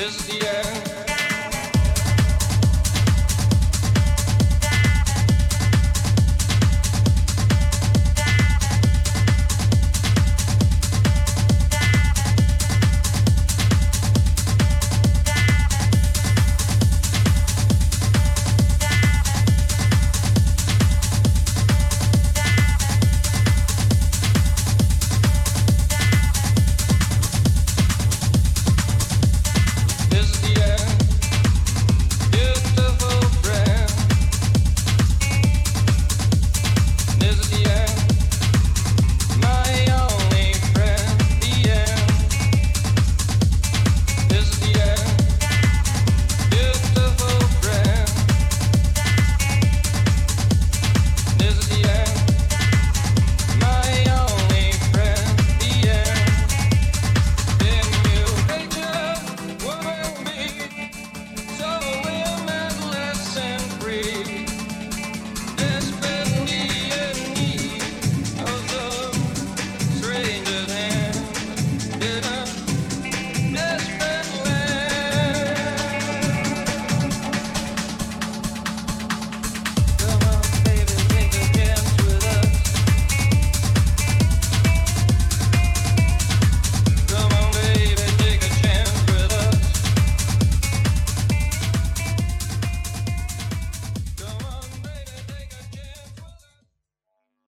is the end.